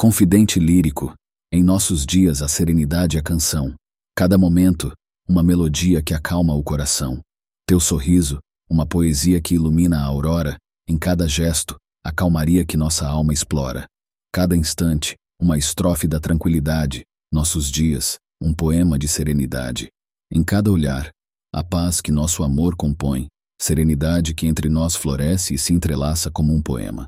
Confidente lírico, em nossos dias a serenidade é canção. Cada momento, uma melodia que acalma o coração. Teu sorriso, uma poesia que ilumina a aurora, em cada gesto, a calmaria que nossa alma explora. Cada instante, uma estrofe da tranquilidade, nossos dias, um poema de serenidade. Em cada olhar, a paz que nosso amor compõe, serenidade que entre nós floresce e se entrelaça como um poema.